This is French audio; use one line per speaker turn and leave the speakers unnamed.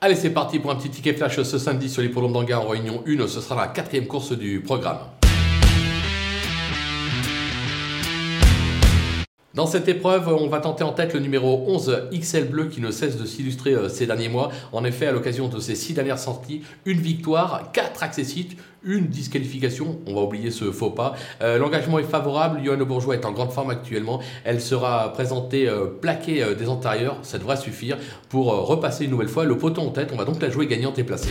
Allez, c'est parti pour un petit ticket flash ce samedi sur les l'hippodrome d'Angers en réunion 1. Ce sera la quatrième course du programme. Dans cette épreuve, on va tenter en tête le numéro 11 XL Bleu qui ne cesse de s'illustrer euh, ces derniers mois. En effet, à l'occasion de ses six dernières sorties, une victoire, quatre accessites, une disqualification. On va oublier ce faux pas. Euh, l'engagement est favorable. Yoann Bourgeois est en grande forme actuellement. Elle sera présentée euh, plaquée des antérieurs. Ça devrait suffire pour repasser une nouvelle fois le poteau en tête. On va donc la jouer gagnante et placée.